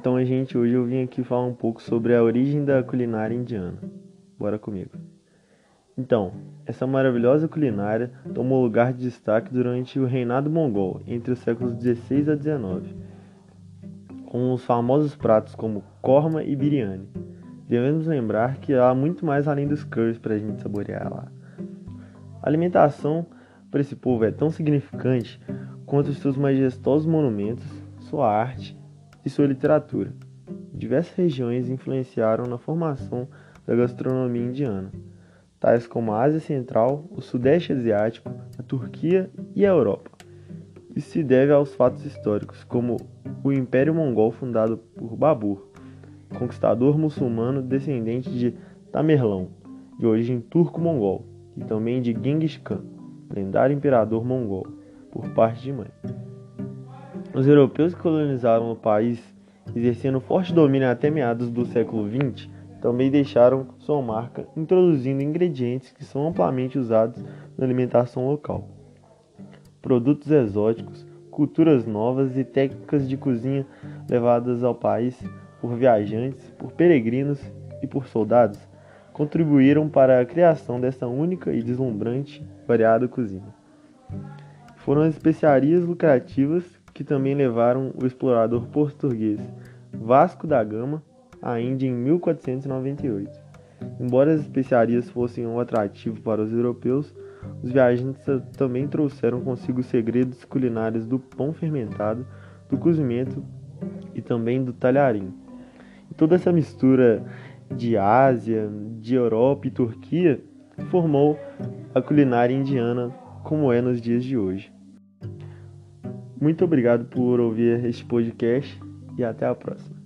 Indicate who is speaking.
Speaker 1: Então, gente, hoje eu vim aqui falar um pouco sobre a origem da culinária indiana. Bora comigo. Então, essa maravilhosa culinária tomou lugar de destaque durante o reinado mongol, entre os séculos 16 a 19, com os famosos pratos como korma e biryani. Devemos lembrar que há muito mais além dos curries para a gente saborear lá. A alimentação para esse povo é tão significante quanto os seus majestosos monumentos, sua arte e sua literatura. Diversas regiões influenciaram na formação da gastronomia indiana, tais como a Ásia Central, o Sudeste Asiático, a Turquia e a Europa. Isso se deve aos fatos históricos, como o Império Mongol fundado por Babur, conquistador muçulmano descendente de Tamerlão, de origem turco-mongol, e também de Genghis Khan, lendário imperador mongol, por parte de mãe. Os europeus que colonizaram o país, exercendo forte domínio até meados do século XX, também deixaram sua marca, introduzindo ingredientes que são amplamente usados na alimentação local. Produtos exóticos, culturas novas e técnicas de cozinha levadas ao país por viajantes, por peregrinos e por soldados contribuíram para a criação dessa única e deslumbrante variada cozinha. Foram as especiarias lucrativas que também levaram o explorador português Vasco da Gama à Índia em 1498. Embora as especiarias fossem um atrativo para os europeus, os viajantes também trouxeram consigo segredos culinários do pão fermentado, do cozimento e também do talharim. E toda essa mistura de Ásia, de Europa e Turquia formou a culinária indiana como é nos dias de hoje. Muito obrigado por ouvir este podcast e até a próxima.